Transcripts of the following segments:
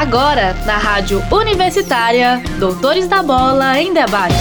Agora, na Rádio Universitária, Doutores da Bola em Debate.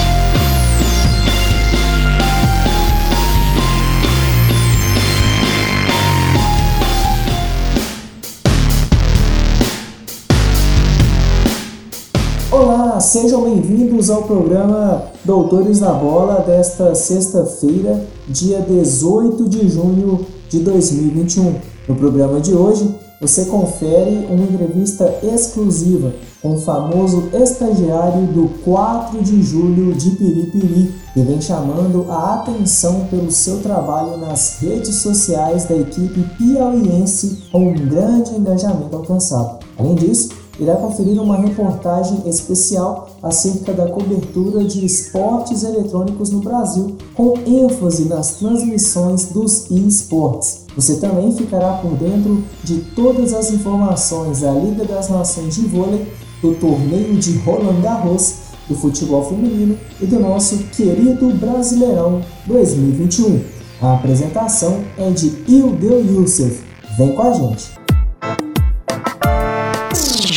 Olá, sejam bem-vindos ao programa Doutores da Bola desta sexta-feira, dia 18 de junho de 2021. No programa de hoje, você confere uma entrevista exclusiva com o famoso estagiário do 4 de julho de Piripiri, que vem chamando a atenção pelo seu trabalho nas redes sociais da equipe piauiense com um grande engajamento alcançado. Além disso, irá conferir uma reportagem especial acerca da cobertura de esportes eletrônicos no Brasil, com ênfase nas transmissões dos esportes. Você também ficará por dentro de todas as informações da Liga das Nações de Vôlei, do torneio de Roland Garros, do futebol feminino e do nosso querido Brasileirão 2021. A apresentação é de Ildeu Youssef. Vem com a gente!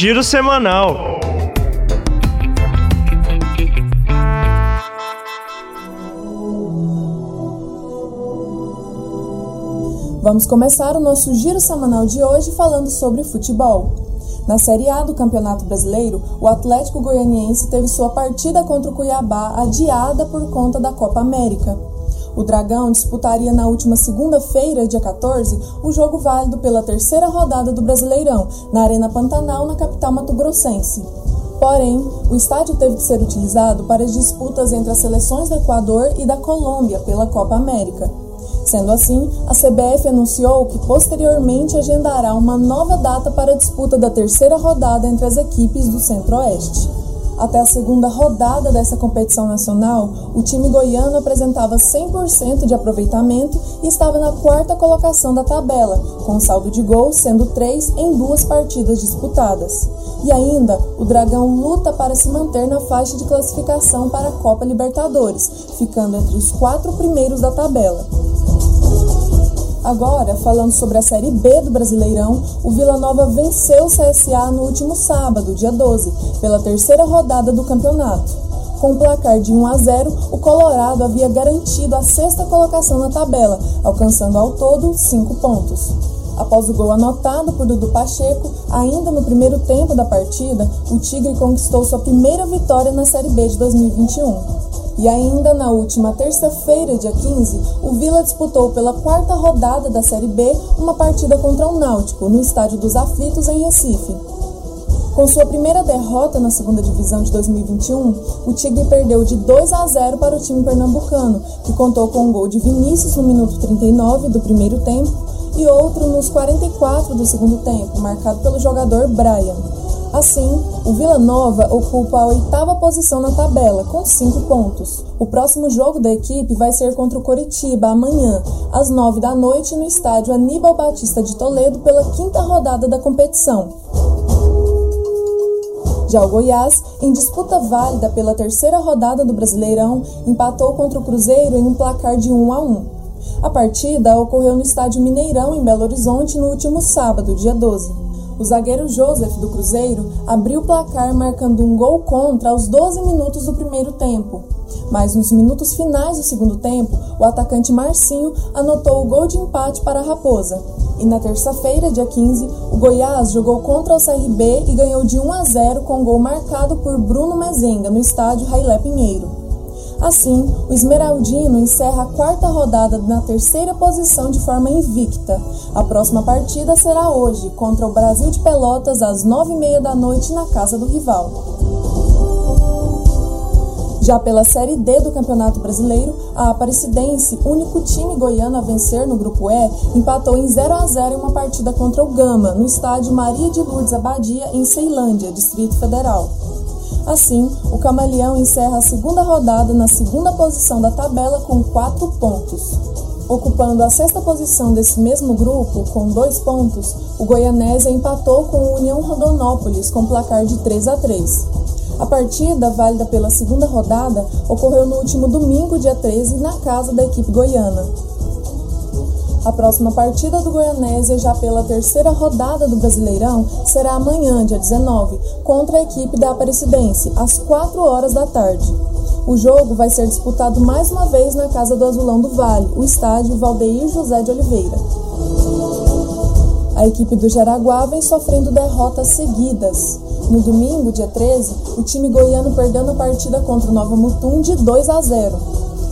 Giro semanal. Vamos começar o nosso giro semanal de hoje falando sobre futebol. Na Série A do Campeonato Brasileiro, o Atlético Goianiense teve sua partida contra o Cuiabá adiada por conta da Copa América. O Dragão disputaria na última segunda-feira, dia 14, o jogo válido pela terceira rodada do Brasileirão, na Arena Pantanal, na capital mato-grossense. Porém, o estádio teve que ser utilizado para as disputas entre as seleções do Equador e da Colômbia pela Copa América. Sendo assim, a CBF anunciou que posteriormente agendará uma nova data para a disputa da terceira rodada entre as equipes do Centro-Oeste. Até a segunda rodada dessa competição nacional, o time goiano apresentava 100% de aproveitamento e estava na quarta colocação da tabela, com saldo de gols sendo três em duas partidas disputadas. E ainda, o Dragão luta para se manter na faixa de classificação para a Copa Libertadores, ficando entre os quatro primeiros da tabela. Agora, falando sobre a Série B do Brasileirão, o Vila Nova venceu o CSA no último sábado, dia 12, pela terceira rodada do campeonato. Com um placar de 1 a 0, o Colorado havia garantido a sexta colocação na tabela, alcançando ao todo 5 pontos. Após o gol anotado por Dudu Pacheco, ainda no primeiro tempo da partida, o Tigre conquistou sua primeira vitória na Série B de 2021. E ainda na última terça-feira, dia 15, o Vila disputou pela quarta rodada da Série B uma partida contra o Náutico, no Estádio dos Aflitos, em Recife. Com sua primeira derrota na segunda divisão de 2021, o Tigre perdeu de 2 a 0 para o time pernambucano, que contou com um gol de Vinícius no minuto 39 do primeiro tempo e outro nos 44 do segundo tempo, marcado pelo jogador Brian. Assim, o Vila Nova ocupa a oitava posição na tabela, com cinco pontos. O próximo jogo da equipe vai ser contra o Coritiba amanhã, às nove da noite, no estádio Aníbal Batista de Toledo, pela quinta rodada da competição. Já o Goiás, em disputa válida pela terceira rodada do Brasileirão, empatou contra o Cruzeiro em um placar de 1 a 1. A partida ocorreu no estádio Mineirão, em Belo Horizonte, no último sábado, dia 12. O zagueiro Joseph do Cruzeiro abriu o placar marcando um gol contra aos 12 minutos do primeiro tempo. Mas nos minutos finais do segundo tempo, o atacante Marcinho anotou o gol de empate para a Raposa. E na terça-feira, dia 15, o Goiás jogou contra o CRB e ganhou de 1 a 0 com gol marcado por Bruno Mezenga no estádio Railé Pinheiro. Assim, o Esmeraldino encerra a quarta rodada na terceira posição de forma invicta. A próxima partida será hoje, contra o Brasil de Pelotas, às nove e meia da noite, na casa do rival. Já pela Série D do Campeonato Brasileiro, a Aparecidense, único time goiano a vencer no Grupo E, empatou em 0 a 0 em uma partida contra o Gama, no estádio Maria de Lourdes Abadia, em Ceilândia, Distrito Federal. Assim, o Camaleão encerra a segunda rodada na segunda posição da tabela com quatro pontos. Ocupando a sexta posição desse mesmo grupo, com dois pontos, o Goianésia empatou com o União Rondonópolis com placar de 3 a 3. A partida, válida pela segunda rodada, ocorreu no último domingo, dia 13, na casa da equipe goiana. A próxima partida do Goianésia, já pela terceira rodada do Brasileirão, será amanhã, dia 19, contra a equipe da Aparecidense, às 4 horas da tarde. O jogo vai ser disputado mais uma vez na Casa do Azulão do Vale, o estádio Valdeir José de Oliveira. A equipe do Jaraguá vem sofrendo derrotas seguidas. No domingo, dia 13, o time goiano perdeu na partida contra o Nova Mutum de 2 a 0.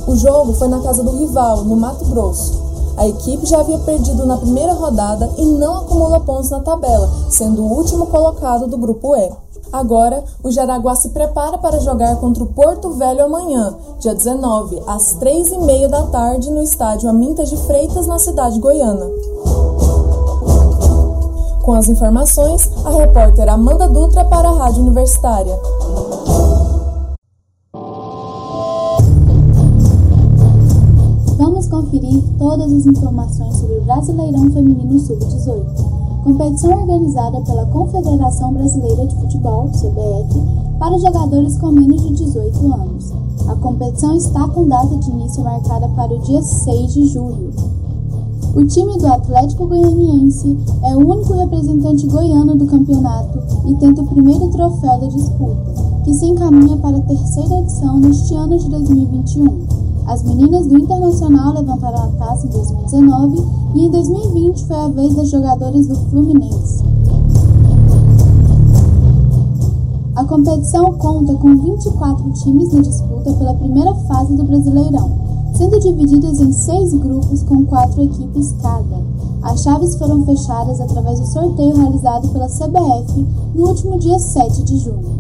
O jogo foi na casa do rival, no Mato Grosso. A equipe já havia perdido na primeira rodada e não acumula pontos na tabela, sendo o último colocado do grupo E. Agora, o Jaraguá se prepara para jogar contra o Porto Velho amanhã, dia 19, às 3h30 da tarde, no estádio Amintas de Freitas, na cidade goiana. Com as informações, a repórter Amanda Dutra para a Rádio Universitária. Todas as informações sobre o Brasileirão Feminino Sub-18, competição organizada pela Confederação Brasileira de Futebol, CBF, para jogadores com menos de 18 anos. A competição está com data de início marcada para o dia 6 de julho. O time do Atlético Goianiense é o único representante goiano do campeonato e tenta o primeiro troféu da disputa, que se encaminha para a terceira edição neste ano de 2021. As meninas do Internacional levantaram a taça em 2019 e em 2020 foi a vez das jogadoras do Fluminense. A competição conta com 24 times na disputa pela primeira fase do Brasileirão, sendo divididas em seis grupos com quatro equipes cada. As chaves foram fechadas através do sorteio realizado pela CBF no último dia 7 de junho.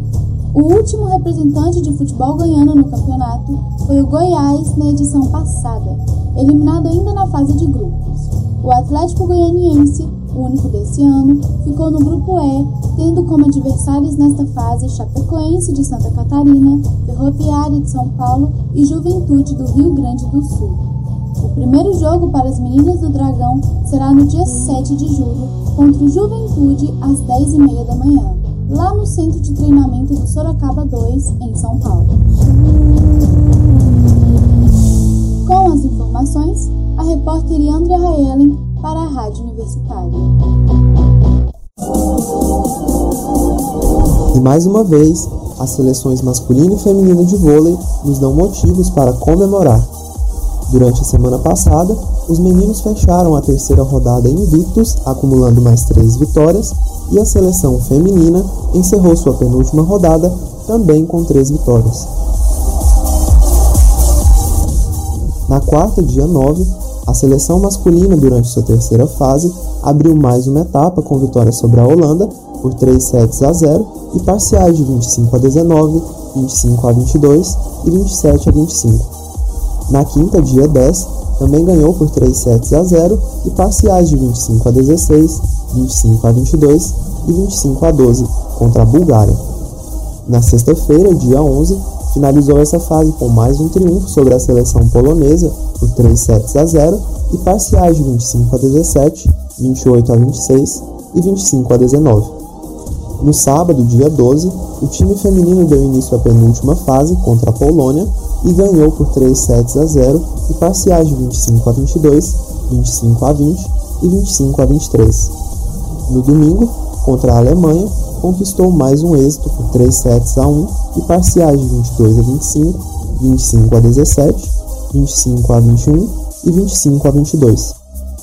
O último representante de futebol goiano no campeonato foi o Goiás na edição passada, eliminado ainda na fase de grupos. O Atlético Goianiense, o único desse ano, ficou no grupo E, tendo como adversários nesta fase Chapecoense de Santa Catarina, Ferroviária de São Paulo e Juventude do Rio Grande do Sul. O primeiro jogo para as meninas do Dragão será no dia 7 de julho, contra o Juventude às 10h30 da manhã lá no Centro de Treinamento do Sorocaba 2, em São Paulo. Com as informações, a repórter Andrea Raelen para a Rádio Universitária. E mais uma vez, as seleções masculina e feminina de vôlei nos dão motivos para comemorar. Durante a semana passada, os meninos fecharam a terceira rodada invictos, acumulando mais três vitórias, e a seleção feminina encerrou sua penúltima rodada também com três vitórias. Na quarta, dia 9, a seleção masculina, durante sua terceira fase, abriu mais uma etapa com vitória sobre a Holanda por 3 sets a 0 e parciais de 25 a 19, 25 a 22 e 27 a 25. Na quinta, dia 10, também ganhou por 3 sets a 0 e parciais de 25 a 16, 25 a 22 e 25 a 12 contra a Bulgária. Na sexta-feira, dia 11, finalizou essa fase com mais um triunfo sobre a seleção polonesa por 3 sets a 0 e parciais de 25 a 17, 28 a 26 e 25 a 19. No sábado, dia 12, o time feminino deu início à penúltima fase contra a Polônia e ganhou por 3 sets a 0 e parciais de 25 a 22, 25 a 20 e 25 a 23. No domingo, contra a Alemanha, conquistou mais um êxito por 3 sets a 1 e parciais de 22 a 25, 25 a 17, 25 a 21 e 25 a 22.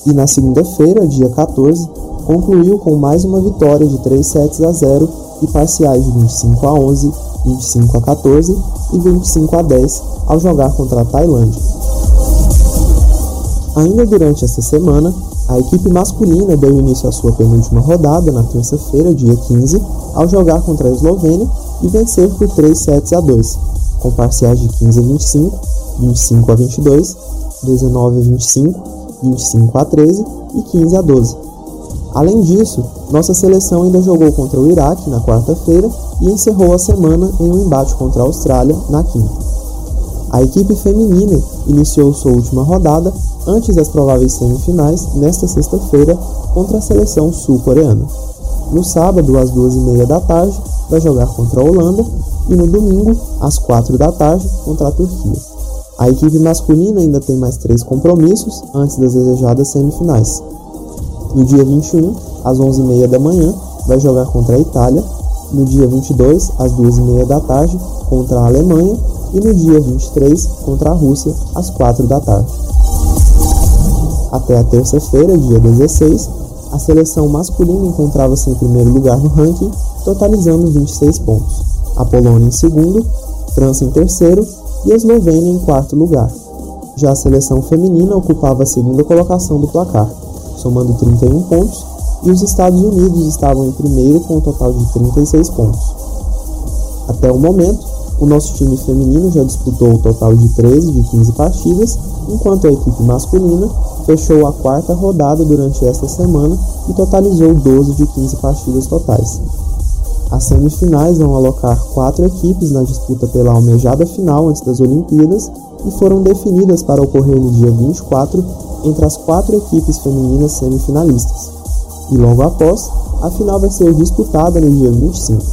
E na segunda-feira, dia 14, concluiu com mais uma vitória de 3 sets a 0 e parciais de 25 a 11, 25 a 14 e 25 a 10 ao jogar contra a Tailândia. Ainda durante esta semana, a equipe masculina deu início à sua penúltima rodada na terça-feira, dia 15, ao jogar contra a Eslovênia e vencer por 3 sets a 2, com parciais de 15 a 25, 25 a 22, 19 a 25, 25 a 13 e 15 a 12. Além disso, nossa seleção ainda jogou contra o Iraque na quarta-feira e encerrou a semana em um embate contra a Austrália na quinta. A equipe feminina iniciou sua última rodada antes das prováveis semifinais nesta sexta-feira contra a seleção sul-coreana. No sábado, às duas e meia da tarde, vai jogar contra a Holanda e no domingo, às quatro da tarde, contra a Turquia. A equipe masculina ainda tem mais três compromissos antes das desejadas semifinais. No dia 21, às 11h30 da manhã, vai jogar contra a Itália. No dia 22, às 2h30 da tarde, contra a Alemanha. E no dia 23, contra a Rússia, às 4 da tarde. Até a terça-feira, dia 16, a seleção masculina encontrava-se em primeiro lugar no ranking, totalizando 26 pontos. A Polônia em segundo, França em terceiro e a Eslovênia em quarto lugar. Já a seleção feminina ocupava a segunda colocação do placar, somando 31 pontos, e os Estados Unidos estavam em primeiro com um total de 36 pontos. Até o momento, o nosso time feminino já disputou o total de 13 de 15 partidas, enquanto a equipe masculina fechou a quarta rodada durante esta semana e totalizou 12 de 15 partidas totais. As semifinais vão alocar quatro equipes na disputa pela almejada final antes das Olimpíadas e foram definidas para ocorrer no dia 24 entre as quatro equipes femininas semifinalistas. E logo após, a final vai ser disputada no dia 25.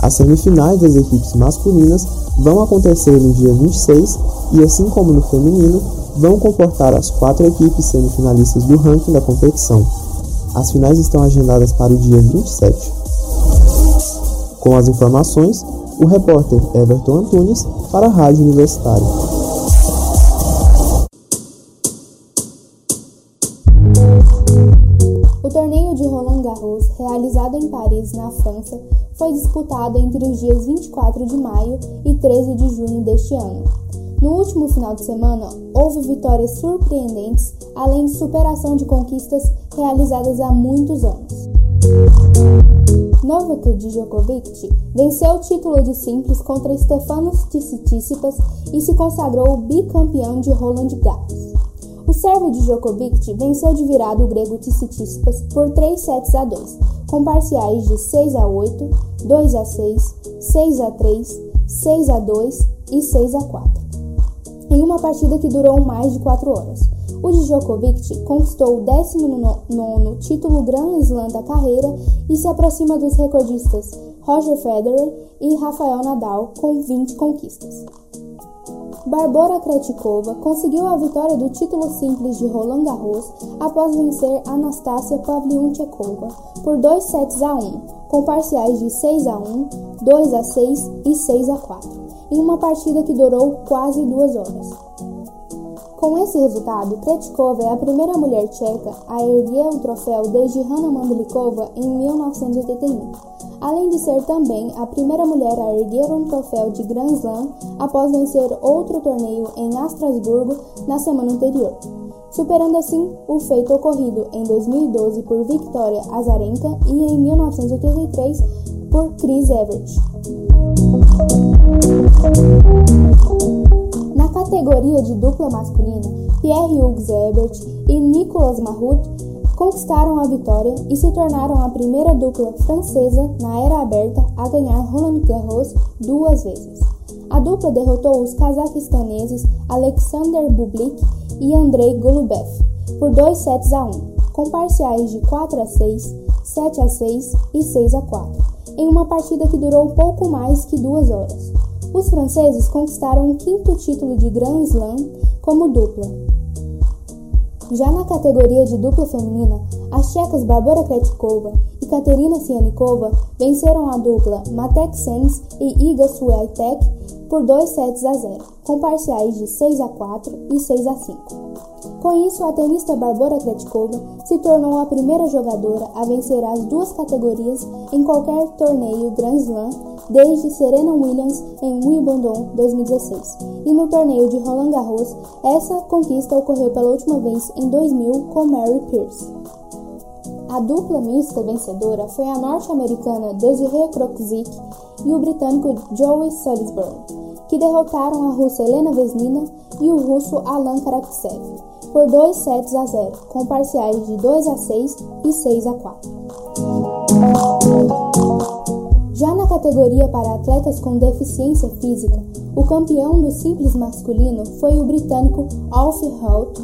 As semifinais das equipes masculinas vão acontecer no dia 26 e, assim como no feminino, vão comportar as quatro equipes semifinalistas do ranking da competição. As finais estão agendadas para o dia 27. Com as informações, o repórter Everton Antunes para a Rádio Universitária. França, foi disputado entre os dias 24 de maio e 13 de junho deste ano. No último final de semana, houve vitórias surpreendentes, além de superação de conquistas realizadas há muitos anos. Novak Djokovic venceu o título de simples contra Stefanos Tsitsipas e se sagrou bicampeão de Roland Garros. Sérvio Djokovic venceu de virada o grego Tsitsipas por 3 sets a 2, com parciais de 6 a 8, 2 a 6, 6 a 3, 6 a 2 e 6 a 4 em uma partida que durou mais de 4 horas. O Djokovic conquistou o 19º título Grand Slam da carreira e se aproxima dos recordistas Roger Federer e Rafael Nadal com 20 conquistas. Barbora Krejcikova conseguiu a vitória do título simples de Roland Garros após vencer Anastasia Pavlyuchenkova por 2 sets a 1, com parciais de 6 a 1, 2 a 6 e 6 a 4 em uma partida que durou quase duas horas. Com esse resultado, Krejcikova é a primeira mulher tcheca a erguer o troféu desde Hanna Mandlikova em 1981, além de ser também a primeira mulher a erguer um troféu de Grand Slam após vencer outro torneio em Estrasburgo na semana anterior, superando assim o feito ocorrido em 2012 por Victoria Azarenka e em 1983 por Chris Evert. Categoria de dupla masculina, Pierre-Hugues Herbert e Nicolas Mahut conquistaram a vitória e se tornaram a primeira dupla francesa na era aberta a ganhar Roland Garros duas vezes. A dupla derrotou os cazaquistaneses Alexander Bublik e Andrei Golubev por 2 sets a 1, com parciais de 4 a 6, 7 a 6 e 6 a 4, em uma partida que durou pouco mais que duas horas. Os franceses conquistaram o quinto título de Grand Slam como dupla. Já na categoria de dupla feminina, as checas Barbara Krejcikova e Katerina Sianikova venceram a dupla Matek Sens e Iga Swiatek por 2 sets a 0, com parciais de 6 a 4 e 6 a 5. Com isso, a tenista Barbara Krejcikova se tornou a primeira jogadora a vencer as duas categorias em qualquer torneio Grand Slam desde Serena Williams em Wimbledon 2016. E no torneio de Roland Garros, essa conquista ocorreu pela última vez em 2000 com Mary Pierce. A dupla mista vencedora foi a norte-americana Desiree Krokzik e o britânico Joey Salisbury, que derrotaram a russa Helena Vesnina e o russo Alan Karatsev por 2 sets a 0, com parciais de 2 a 6 e 6 a 4. Já na categoria para atletas com deficiência física, o campeão do simples masculino foi o britânico Alf Holt,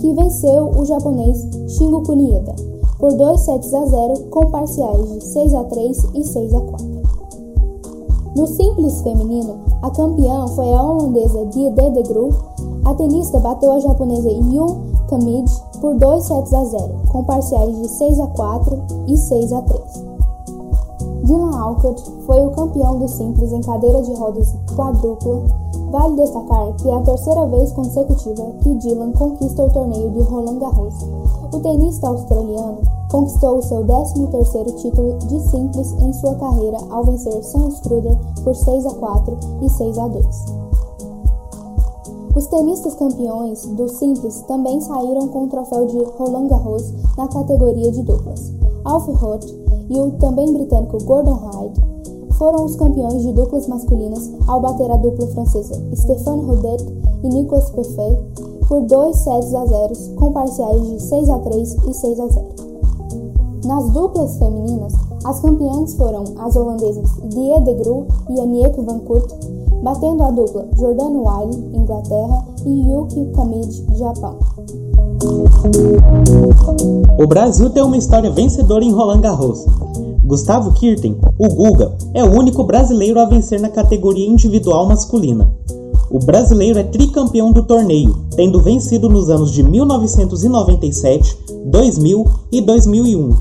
que venceu o japonês Shingo Kunieda por 2 sets a 0 com parciais de 6 a 3 e 6 a 4. No simples feminino, a campeã foi a holandesa Diede de Groot. A tenista bateu a japonesa Yun Kamid por 2 sets a 0, com parciais de 6 a 4 e 6 a 3. Dylan Alcott foi o campeão do simples em cadeira de rodas quadrupla. Vale destacar que é a terceira vez consecutiva que Dylan conquista o torneio de Roland Garros. O tenista australiano conquistou o seu 13º título de simples em sua carreira ao vencer Sam Schroeder por 6 a 4 e 6 a 2. Os tenistas campeões do simples também saíram com o troféu de Roland Garros na categoria de duplas. Alf Roth e o também britânico Gordon Hyde foram os campeões de duplas masculinas ao bater a dupla francesa Stéphane Rodet e Nicolas Buffet por 2 sets a 0 com parciais de 6 a 3 e 6 a 0. Nas duplas femininas, as campeãs foram as holandesas Die de Gru e Aniek van Kurt, batendo a dupla Jordan Wiley, Inglaterra, e Yuki Kamid, Japão. O Brasil tem uma história vencedora em Roland Garros. Gustavo Kirten, o Guga, é o único brasileiro a vencer na categoria individual masculina. O brasileiro é tricampeão do torneio, tendo vencido nos anos de 1997, 2000 e 2001.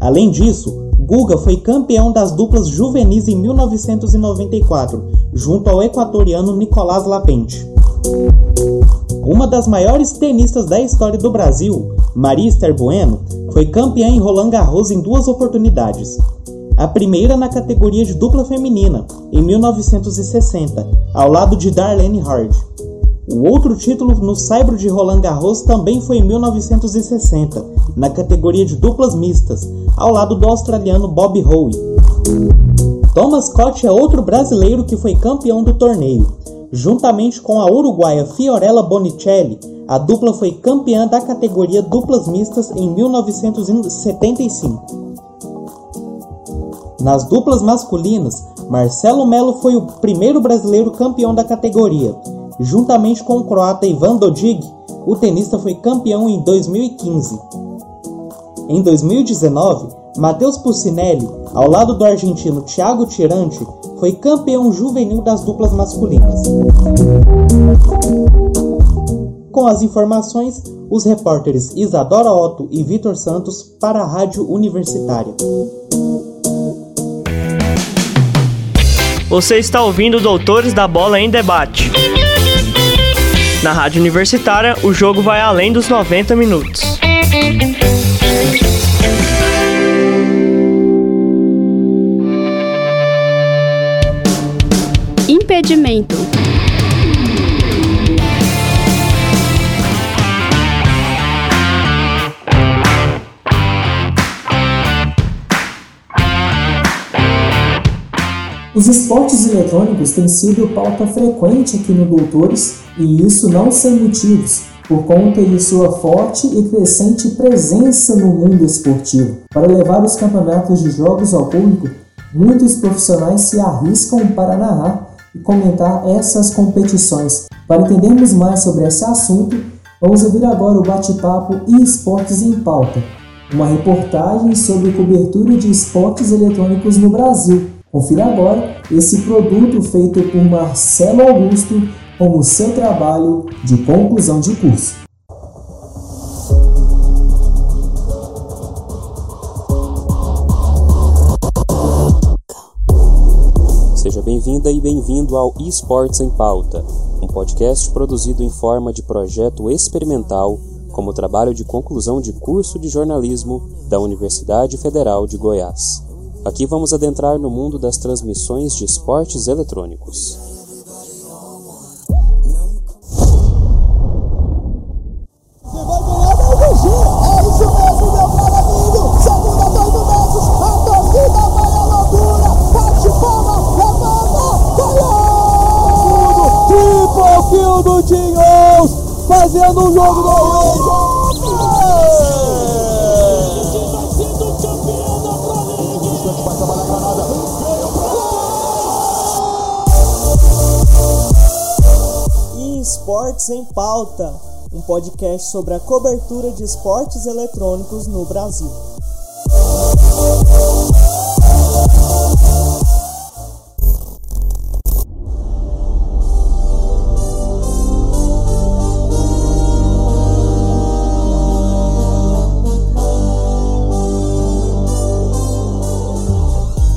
Além disso, Guga foi campeão das duplas juvenis em 1994, junto ao equatoriano Nicolás Lapente. Uma das maiores tenistas da história do Brasil, Maria Esther Bueno, foi campeã em Roland Garros em duas oportunidades. A primeira na categoria de dupla feminina, em 1960, ao lado de Darlene Hard. O outro título no Saibro de Roland Garros também foi em 1960, na categoria de duplas mistas, ao lado do australiano Bob Howe. Thomas Scott é outro brasileiro que foi campeão do torneio. Juntamente com a uruguaia Fiorella Bonicelli, a dupla foi campeã da categoria duplas mistas em 1975. Nas duplas masculinas, Marcelo Melo foi o primeiro brasileiro campeão da categoria. Juntamente com o croata Ivan Dodig, o tenista foi campeão em 2015. Em 2019, Matheus Pucinelli, ao lado do argentino Thiago Tirante, foi campeão juvenil das duplas masculinas. Com as informações, os repórteres Isadora Otto e Vitor Santos para a Rádio Universitária. Você está ouvindo Doutores da Bola em Debate. Na Rádio Universitária, o jogo vai além dos 90 minutos. Impedimento. Os esportes eletrônicos têm sido pauta frequente aqui no Doutores, e isso não sem motivos, por conta de sua forte e crescente presença no mundo esportivo. Para levar os campeonatos de jogos ao público, muitos profissionais se arriscam para narrar e comentar essas competições. Para entendermos mais sobre esse assunto, vamos ouvir agora o bate-papo e esportes em pauta, uma reportagem sobre cobertura de esportes eletrônicos no Brasil Confira agora esse produto feito por Marcelo Augusto como seu trabalho de conclusão de curso. Bem-vinda e bem-vindo ao Esportes em Pauta, um podcast produzido em forma de projeto experimental como trabalho de conclusão de curso de jornalismo da Universidade Federal de Goiás. Aqui vamos adentrar no mundo das transmissões de esportes eletrônicos. Sem Pauta, um podcast sobre a cobertura de esportes eletrônicos no Brasil.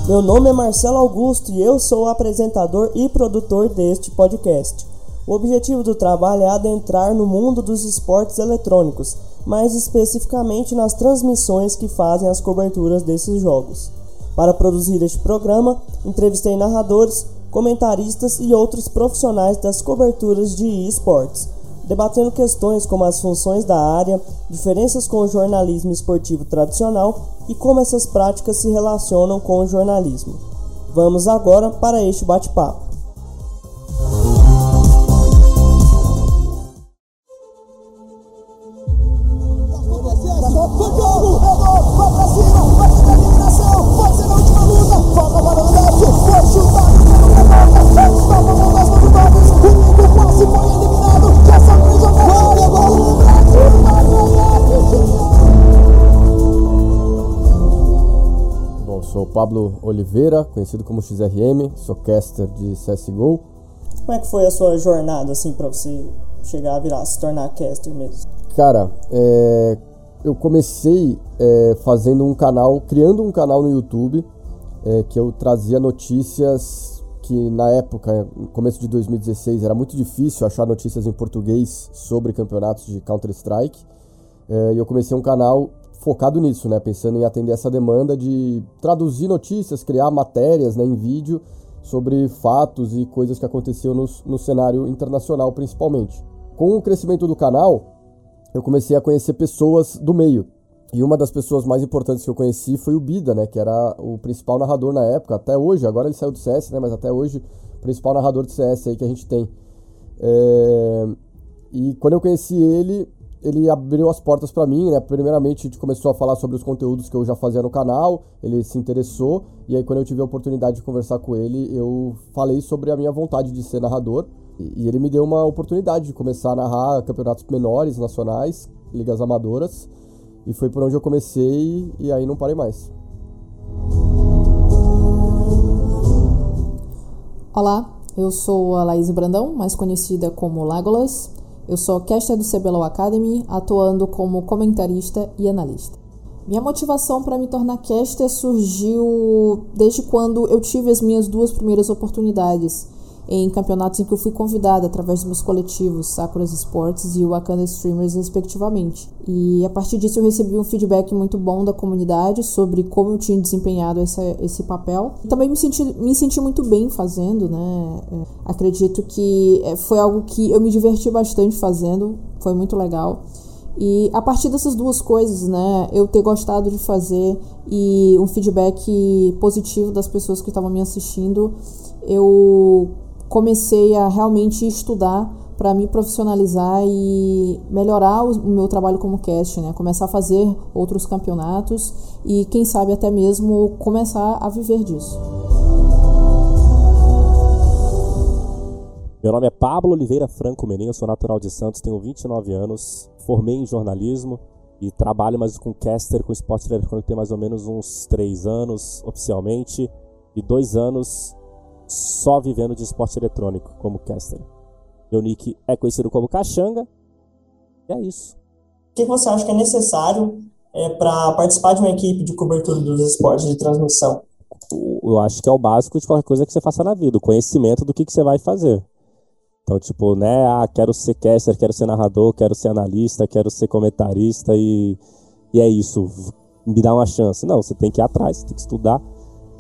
Meu nome é Marcelo Augusto e eu sou o apresentador e produtor deste podcast. O objetivo do trabalho é adentrar no mundo dos esportes eletrônicos, mais especificamente nas transmissões que fazem as coberturas desses jogos. Para produzir este programa, entrevistei narradores, comentaristas e outros profissionais das coberturas de esportes, debatendo questões como as funções da área, diferenças com o jornalismo esportivo tradicional e como essas práticas se relacionam com o jornalismo. Vamos agora para este bate-papo. Pablo Oliveira, conhecido como XRM, sou caster de CSGO. Como é que foi a sua jornada, assim, para você chegar a virar, se tornar caster mesmo? Cara, é, eu comecei é, fazendo um canal, criando um canal no YouTube, é, que eu trazia notícias que na época, no começo de 2016, era muito difícil achar notícias em português sobre campeonatos de Counter-Strike. É, e eu comecei um canal focado nisso, né? Pensando em atender essa demanda de traduzir notícias, criar matérias né, em vídeo sobre fatos e coisas que aconteciam no, no cenário internacional, principalmente. Com o crescimento do canal, eu comecei a conhecer pessoas do meio. E uma das pessoas mais importantes que eu conheci foi o Bida, né? Que era o principal narrador na época, até hoje. Agora ele saiu do CS, né? Mas até hoje, o principal narrador do CS aí que a gente tem. É... E quando eu conheci ele, ele abriu as portas para mim, né? Primeiramente, a gente começou a falar sobre os conteúdos que eu já fazia no canal, ele se interessou, e aí quando eu tive a oportunidade de conversar com ele, eu falei sobre a minha vontade de ser narrador, e ele me deu uma oportunidade de começar a narrar campeonatos menores, nacionais, ligas amadoras, e foi por onde eu comecei, e aí não parei mais. Olá, eu sou a Laís Brandão, mais conhecida como Legolas. Eu sou caster do CBLOL Academy, atuando como comentarista e analista. Minha motivação para me tornar caster surgiu desde quando eu tive as minhas duas primeiras oportunidades em campeonatos em que eu fui convidada através dos meus coletivos Sakuras Sports e Wakanda Streamers, respectivamente. E a partir disso eu recebi um feedback muito bom da comunidade sobre como eu tinha desempenhado essa, esse papel. Também me senti, me senti muito bem fazendo, né? É, acredito que é, foi algo que eu me diverti bastante fazendo, foi muito legal. E a partir dessas duas coisas, né, eu ter gostado de fazer e um feedback positivo das pessoas que estavam me assistindo, eu comecei a realmente estudar para me profissionalizar e melhorar o meu trabalho como cast, né? Começar a fazer outros campeonatos e quem sabe até mesmo começar a viver disso. Meu nome é Pablo Oliveira Franco Menin, sou natural de Santos, tenho 29 anos, formei em jornalismo e trabalho mais com caster, com esporte eletrônico tem mais ou menos uns 3 anos oficialmente e 2 anos só vivendo de esporte eletrônico como caster. Meu nick é conhecido como Caxanga. E é isso. O que você acha que é necessário é, para participar de uma equipe de cobertura dos esportes de transmissão? Eu acho que é o básico de qualquer coisa que você faça na vida, o conhecimento do que, que você vai fazer. Então, tipo, né, ah, quero ser caster, quero ser narrador, quero ser analista, quero ser comentarista e, e é isso, me dá uma chance. Não, você tem que ir atrás, você tem que estudar,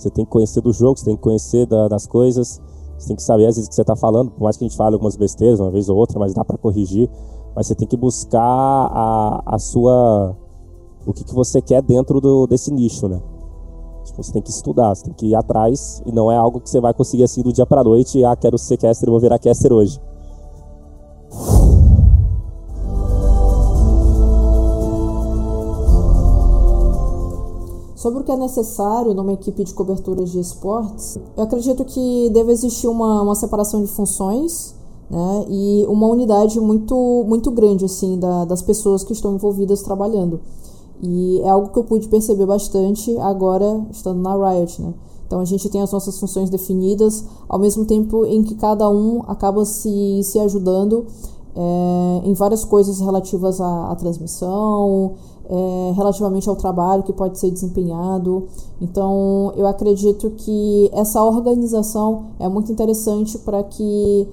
você tem que conhecer do jogo, você tem que conhecer da, das coisas, você tem que saber às vezes que você está falando, por mais que a gente fale algumas besteiras uma vez ou outra, mas dá para corrigir. Mas você tem que buscar a, a sua. o que, que você quer dentro do, desse nicho, né? Tipo, você tem que estudar, você tem que ir atrás e não é algo que você vai conseguir assim do dia para noite. Ah, quero ser caster, vou virar caster hoje. Sobre o que é necessário numa equipe de cobertura de esportes, eu acredito que deve existir uma, uma separação de funções né, e uma unidade muito, muito grande assim da, das pessoas que estão envolvidas trabalhando. E é algo que eu pude perceber bastante agora estando na Riot. Né? Então a gente tem as nossas funções definidas, ao mesmo tempo em que cada um acaba se, se ajudando é, em várias coisas relativas à, à transmissão, é, relativamente ao trabalho que pode ser desempenhado. Então, eu acredito que essa organização é muito interessante para que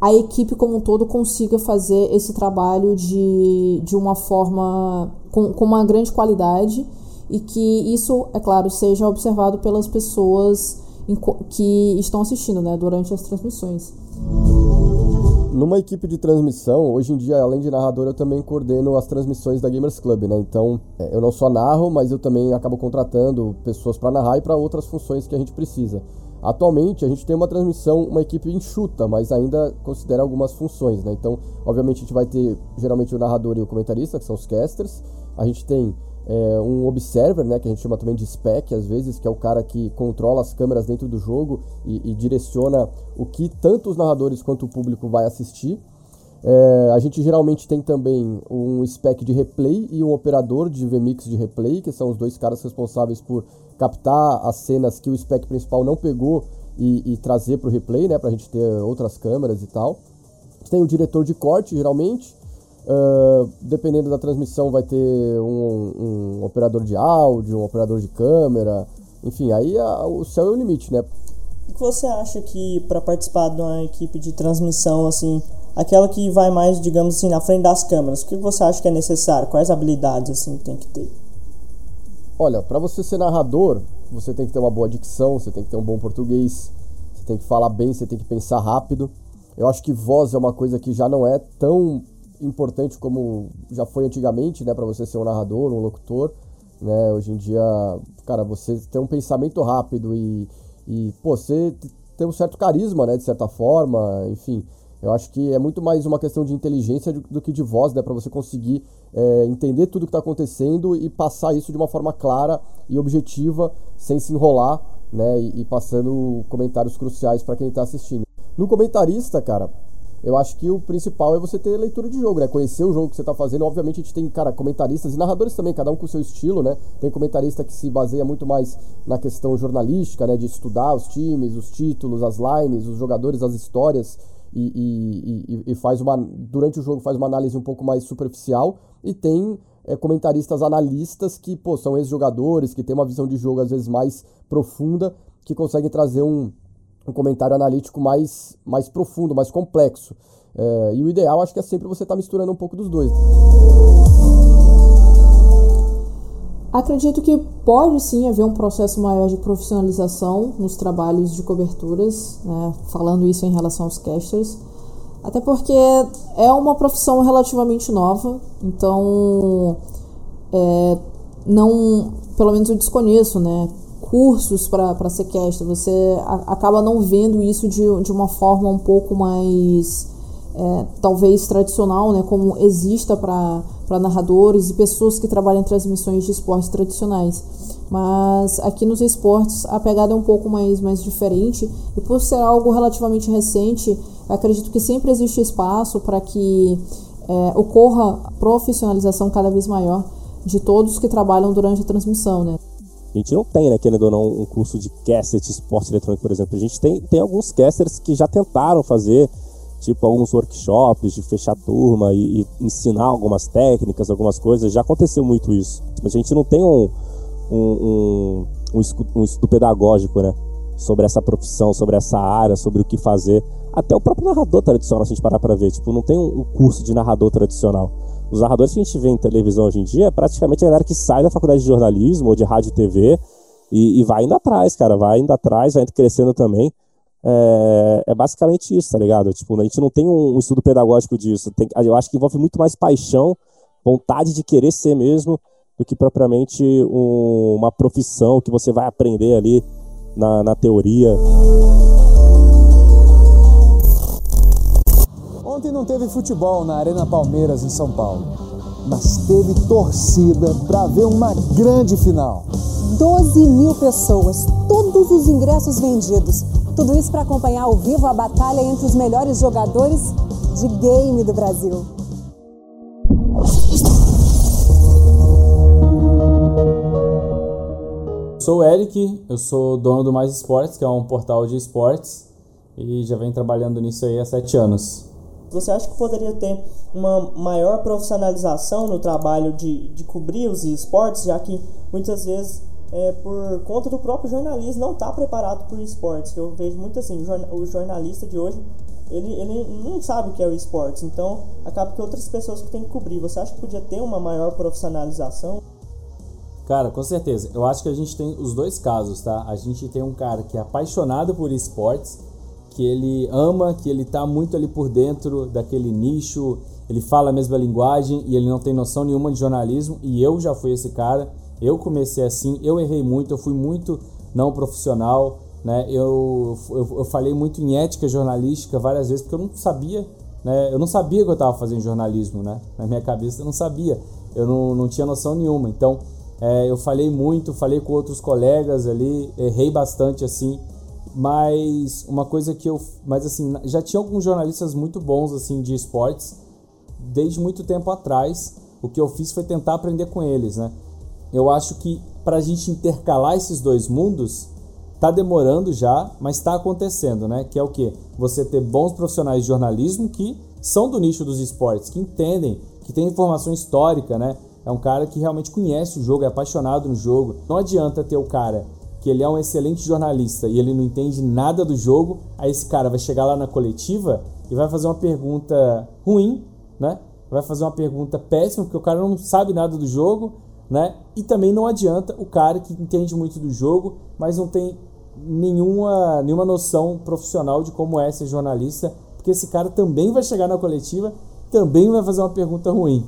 a equipe como um todo consiga fazer esse trabalho de, de uma forma com, com uma grande qualidade e que isso, é claro, seja observado pelas pessoas que estão assistindo né, durante as transmissões. Numa equipe de transmissão, hoje em dia, além de narrador, eu também coordeno as transmissões da Gamers Club, né? Então, é, eu não só narro, mas eu também acabo contratando pessoas para narrar e para outras funções que a gente precisa. Atualmente, a gente tem uma transmissão, uma equipe enxuta, mas ainda considera algumas funções, né? Então, obviamente, a gente vai ter geralmente o narrador e o comentarista, que são os casters. A gente tem é, um observer, né, que a gente chama também de spec, às vezes, que é o cara que controla as câmeras dentro do jogo e, e direciona o que tanto os narradores quanto o público vai assistir. É, a gente geralmente tem também um spec de replay e um operador de VMix de replay, que são os dois caras responsáveis por captar as cenas que o spec principal não pegou e, e trazer para o replay, né, para a gente ter outras câmeras e tal. Tem o diretor de corte, geralmente, Uh, dependendo da transmissão, vai ter um, um, operador de áudio, um operador de câmera, enfim, aí a, o céu é o limite, né? O que você acha que para participar de uma equipe de transmissão, assim, aquela que vai mais, digamos assim, na frente das câmeras, o que você acha que é necessário? Quais habilidades, assim, tem que ter? Olha, para você ser narrador, você tem que ter uma boa dicção, você tem que ter um bom português, você tem que falar bem, você tem que pensar rápido. Eu acho que voz é uma coisa que já não é tão importante como já foi antigamente, né, para você ser um narrador, um locutor, né? Hoje em dia, cara, você tem um pensamento rápido e, e pô, você tem um certo carisma, né, de certa forma, enfim. Eu acho que é muito mais uma questão de inteligência do que de voz, né, para você conseguir é, entender tudo que está acontecendo e passar isso de uma forma clara e objetiva, sem se enrolar, né, e, e passando comentários cruciais para quem está assistindo. No comentarista, cara, eu acho que o principal é você ter leitura de jogo, né? Conhecer o jogo que você está fazendo. Obviamente a gente tem, cara, comentaristas e narradores também, cada um com o seu estilo, né? Tem comentarista que se baseia muito mais na questão jornalística, né? De estudar os times, os títulos, as lines, os jogadores, as histórias. E, e, e, faz uma. Durante o jogo faz uma análise um pouco mais superficial. E tem é, comentaristas analistas que, pô, são ex-jogadores, que tem uma visão de jogo às vezes mais profunda, que conseguem trazer um um comentário analítico mais, mais profundo, mais complexo. É, e o ideal acho que é sempre você estar tá misturando um pouco dos dois. Acredito que pode sim haver um processo maior de profissionalização nos trabalhos de coberturas, né? falando isso em relação aos casters, até porque é uma profissão relativamente nova, então é, não, pelo menos eu desconheço, né? cursos para sequestro, você a, acaba não vendo isso de, de uma forma um pouco mais, é, talvez tradicional, né, como exista para narradores e pessoas que trabalham em transmissões de esportes tradicionais. Mas aqui nos esportes a pegada é um pouco mais, mais diferente e por ser algo relativamente recente, acredito que sempre existe espaço para que é, ocorra profissionalização cada vez maior de todos que trabalham durante a transmissão, né? A gente não tem, né, querendo ou não, um curso de caster de esporte eletrônico, por exemplo. A gente tem, tem alguns casters que já tentaram fazer, tipo, alguns workshops de fechar turma e, e ensinar algumas técnicas, algumas coisas. Já aconteceu muito isso. Mas a gente não tem um, um, um, um, estudo, pedagógico, né? Sobre essa profissão, sobre essa área, sobre o que fazer. Até o próprio narrador tradicional, se a gente parar pra ver. Tipo, não tem um curso de narrador tradicional. Os narradores que a gente vê em televisão hoje em dia é praticamente a galera que sai da faculdade de jornalismo ou de rádio e TV e, e vai indo atrás, cara, vai indo atrás, vai indo crescendo também. É, é, basicamente isso, tá ligado? Tipo, a gente não tem um, um estudo pedagógico disso. Tem, eu acho que envolve muito mais paixão, vontade de querer ser mesmo, do que propriamente um, uma profissão que você vai aprender ali na, na teoria. Ontem não teve futebol na Arena Palmeiras, em São Paulo, mas teve torcida para ver uma grande final. 12 mil pessoas, todos os ingressos vendidos. Tudo isso para acompanhar ao vivo a batalha entre os melhores jogadores de game do Brasil. Sou o Eric, eu sou dono do Mais Esportes, que é um portal de esportes, e já venho trabalhando nisso aí há sete anos. Você acha que poderia ter uma maior profissionalização no trabalho de, de cobrir os esportes, já que muitas vezes, é, por conta do próprio jornalismo, não está preparado para o esportes? Eu vejo muito assim, o jornalista de hoje, ele, ele não sabe o que é o esportes, então acaba que outras pessoas que têm que cobrir. Você acha que podia ter uma maior profissionalização? Cara, com certeza. Eu acho que a gente tem os dois casos, tá? A gente tem um cara que é apaixonado por esportes, que ele ama, que ele tá muito ali por dentro daquele nicho, ele fala a mesma linguagem e ele não tem noção nenhuma de jornalismo, e eu já fui esse cara. Eu comecei assim, eu errei muito, eu fui muito não profissional, né? Eu, eu, eu falei muito em ética jornalística várias vezes porque eu não sabia, né? Eu não sabia que eu estava fazendo jornalismo, né? Na minha cabeça eu não sabia, eu não, não tinha noção nenhuma. Então, é, eu falei muito, falei com outros colegas ali, errei bastante assim, mas uma coisa que eu, mas assim, já tinha alguns jornalistas muito bons assim de esportes desde muito tempo atrás. O que eu fiz foi tentar aprender com eles, né? Eu acho que para a gente intercalar esses dois mundos tá demorando já, mas está acontecendo, né? Que é o que você ter bons profissionais de jornalismo que são do nicho dos esportes, que entendem, que tem informação histórica, né? É um cara que realmente conhece o jogo, é apaixonado no jogo. Não adianta ter o cara que ele é um excelente jornalista e ele não entende nada do jogo, aí esse cara vai chegar lá na coletiva e vai fazer uma pergunta ruim, né? Vai fazer uma pergunta péssima porque o cara não sabe nada do jogo, né? E também não adianta o cara que entende muito do jogo, mas não tem nenhuma, nenhuma noção profissional de como é ser jornalista, porque esse cara também vai chegar na coletiva, também vai fazer uma pergunta ruim.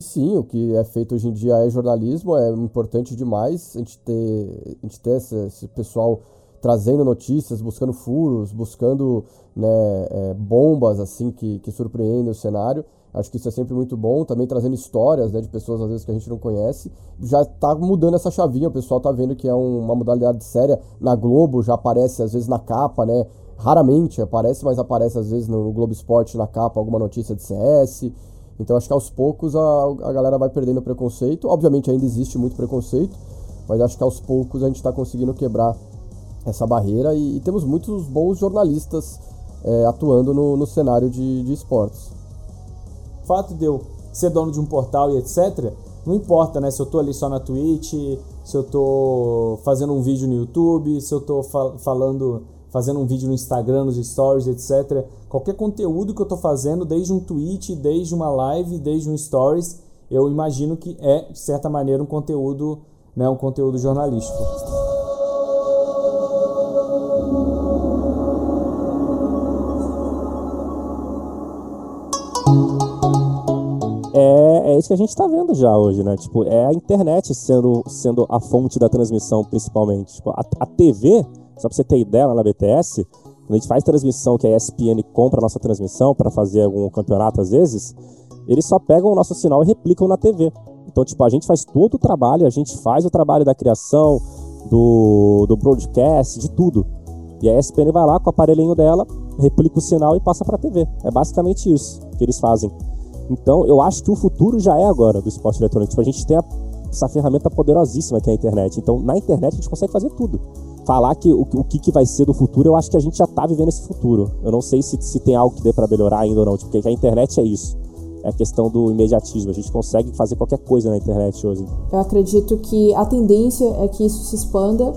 Sim, o que é feito hoje em dia é jornalismo, é importante demais a gente ter, a gente ter esse, esse pessoal trazendo notícias, buscando furos, buscando né, é, bombas assim que, que surpreendem o cenário. Acho que isso é sempre muito bom. Também trazendo histórias né, de pessoas às vezes que a gente não conhece. Já está mudando essa chavinha, o pessoal está vendo que é um, uma modalidade séria. Na Globo já aparece às vezes na capa, né? Raramente aparece, mas aparece às vezes no Globo Esporte na capa alguma notícia de CS. Então acho que aos poucos a, a galera vai perdendo preconceito. Obviamente ainda existe muito preconceito, mas acho que aos poucos a gente está conseguindo quebrar essa barreira e, e temos muitos bons jornalistas é, atuando no, no cenário de, de esportes. O fato de eu ser dono de um portal e etc., não importa, né? Se eu tô ali só na Twitch, se eu tô fazendo um vídeo no YouTube, se eu tô fal falando fazendo um vídeo no Instagram, nos stories, etc. Qualquer conteúdo que eu estou fazendo, desde um tweet, desde uma live, desde um stories, eu imagino que é, de certa maneira, um conteúdo, né, um conteúdo jornalístico. É, isso que a gente está vendo já hoje, né? Tipo, é a internet sendo, sendo a fonte da transmissão, principalmente. Tipo, a, a TV só para você ter ideia, lá na BTS, quando a gente faz transmissão, que a ESPN compra a nossa transmissão para fazer algum campeonato às vezes, eles só pegam o nosso sinal e replicam na TV. Então, tipo, a gente faz todo o trabalho, a gente faz o trabalho da criação, do, do broadcast, de tudo. E a ESPN vai lá com o aparelhinho dela, replica o sinal e passa para a TV. É basicamente isso que eles fazem. Então, eu acho que o futuro já é agora do esporte eletrônico. Tipo, a gente tem a, essa ferramenta poderosíssima que é a internet. Então, na internet a gente consegue fazer tudo falar que o, o que, que vai ser do futuro, eu acho que a gente já tá vivendo esse futuro. Eu não sei se, se tem algo que dê para melhorar ainda ou não, tipo, porque a internet é isso. É a questão do imediatismo. A gente consegue fazer qualquer coisa na internet hoje. Eu acredito que a tendência é que isso se expanda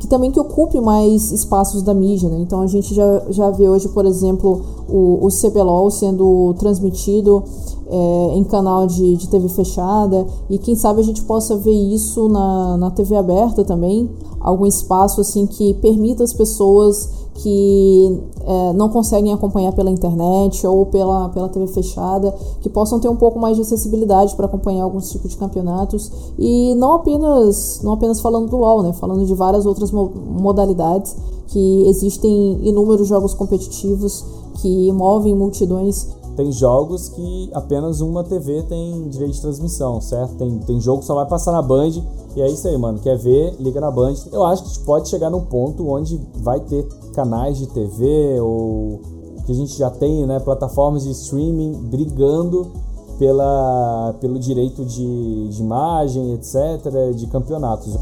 que também que ocupe mais espaços da mídia, né? Então a gente já, já vê hoje, por exemplo, o, o CBLOL sendo transmitido é, em canal de, de TV fechada e quem sabe a gente possa ver isso na, na TV aberta também, algum espaço assim que permita as pessoas que é, não conseguem acompanhar pela internet ou pela, pela TV fechada, que possam ter um pouco mais de acessibilidade para acompanhar alguns tipos de campeonatos. E não apenas não apenas falando do LoL, né, falando de várias outras mo modalidades que existem inúmeros jogos competitivos que movem multidões tem jogos que apenas uma TV tem direito de transmissão, certo? Tem, tem jogo que só vai passar na Band e é isso aí, mano. Quer ver? Liga na Band. Eu acho que a gente pode chegar num ponto onde vai ter canais de TV ou que a gente já tem, né? Plataformas de streaming brigando pela, pelo direito de, de imagem, etc., de campeonatos.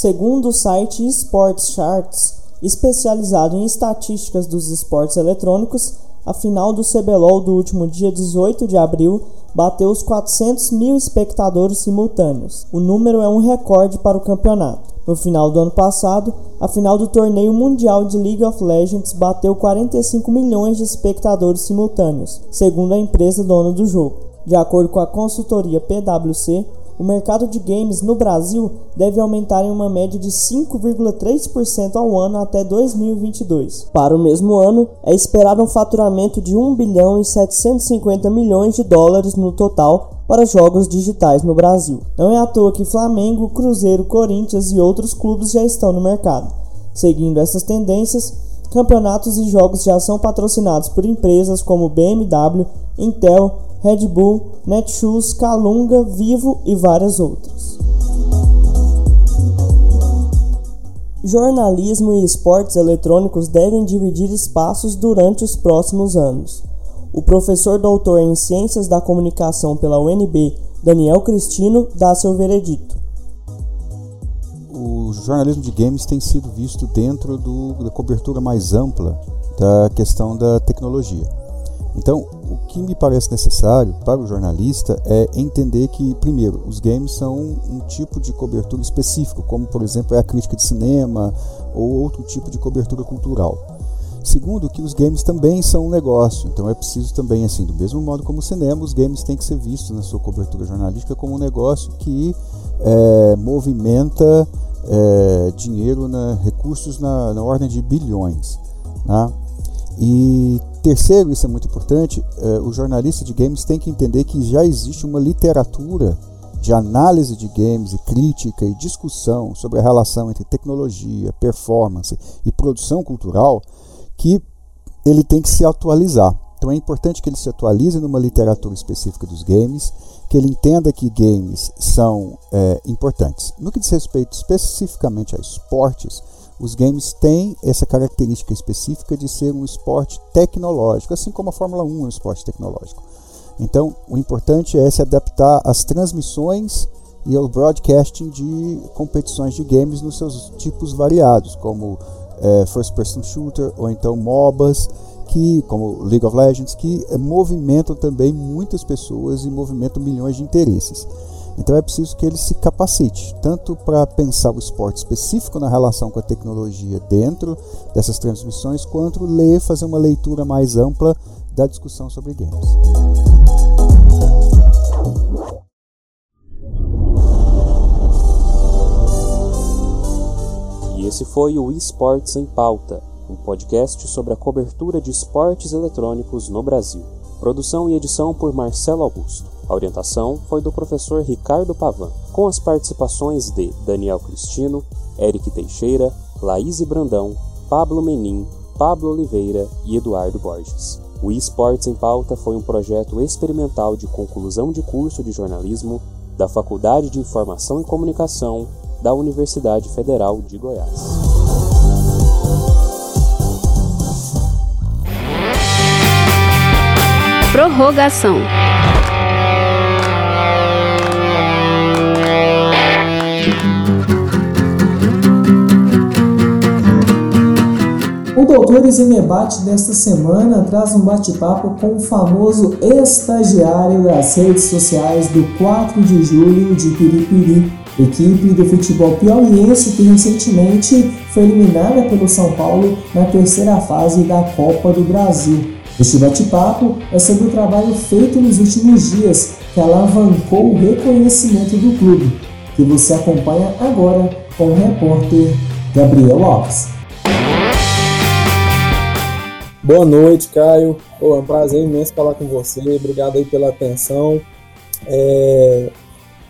Segundo o site Sports Charts, especializado em estatísticas dos esportes eletrônicos, a final do CBLOL do último dia 18 de abril bateu os 400 mil espectadores simultâneos. O número é um recorde para o campeonato. No final do ano passado, a final do torneio mundial de League of Legends bateu 45 milhões de espectadores simultâneos, segundo a empresa dona do jogo. De acordo com a consultoria PwC, o mercado de games no Brasil deve aumentar em uma média de 5,3% ao ano até 2022. Para o mesmo ano, é esperado um faturamento de 1 bilhão e 750 milhões de dólares no total para jogos digitais no Brasil. Não é à toa que Flamengo, Cruzeiro, Corinthians e outros clubes já estão no mercado. Seguindo essas tendências, campeonatos e jogos já são patrocinados por empresas como BMW, Intel, Red Bull, Netshoes, Calunga, Vivo e várias outras. Jornalismo e esportes eletrônicos devem dividir espaços durante os próximos anos. O professor doutor em Ciências da Comunicação pela UNB, Daniel Cristino, dá seu veredito. O jornalismo de games tem sido visto dentro do, da cobertura mais ampla da questão da tecnologia. Então, o que me parece necessário para o jornalista é entender que, primeiro, os games são um tipo de cobertura específico, como, por exemplo, é a crítica de cinema ou outro tipo de cobertura cultural. Segundo, que os games também são um negócio, então é preciso também, assim, do mesmo modo como o cinema, os games têm que ser vistos na sua cobertura jornalística como um negócio que é, movimenta é, dinheiro, na, recursos na, na ordem de bilhões. Né? E terceiro, isso é muito importante, eh, o jornalista de games tem que entender que já existe uma literatura de análise de games e crítica e discussão sobre a relação entre tecnologia, performance e produção cultural que ele tem que se atualizar. Então é importante que ele se atualize numa literatura específica dos games, que ele entenda que games são é, importantes. No que diz respeito especificamente a esportes, os games têm essa característica específica de ser um esporte tecnológico, assim como a Fórmula 1 é um esporte tecnológico. Então, o importante é se adaptar às transmissões e ao broadcasting de competições de games nos seus tipos variados, como é, first person shooter ou então MOBAs, que como League of Legends, que movimentam também muitas pessoas e movimentam milhões de interesses. Então é preciso que ele se capacite, tanto para pensar o esporte específico na relação com a tecnologia dentro dessas transmissões, quanto ler, fazer uma leitura mais ampla da discussão sobre games. E esse foi o Esportes em Pauta, um podcast sobre a cobertura de esportes eletrônicos no Brasil. Produção e edição por Marcelo Augusto. A orientação foi do professor Ricardo Pavan, com as participações de Daniel Cristino, Eric Teixeira, Laís Brandão, Pablo Menin, Pablo Oliveira e Eduardo Borges. O eSports em Pauta foi um projeto experimental de conclusão de curso de jornalismo da Faculdade de Informação e Comunicação da Universidade Federal de Goiás. Prorrogação. O Doutores em Debate desta semana traz um bate-papo com o famoso estagiário das redes sociais do 4 de julho de Piripiri, equipe do futebol piauiense que recentemente foi eliminada pelo São Paulo na terceira fase da Copa do Brasil. Este bate-papo é sobre o trabalho feito nos últimos dias que alavancou o reconhecimento do clube, que você acompanha agora com o repórter Gabriel Lopes. Boa noite, Caio. Oh, é um prazer imenso falar com você. Obrigado aí pela atenção. É...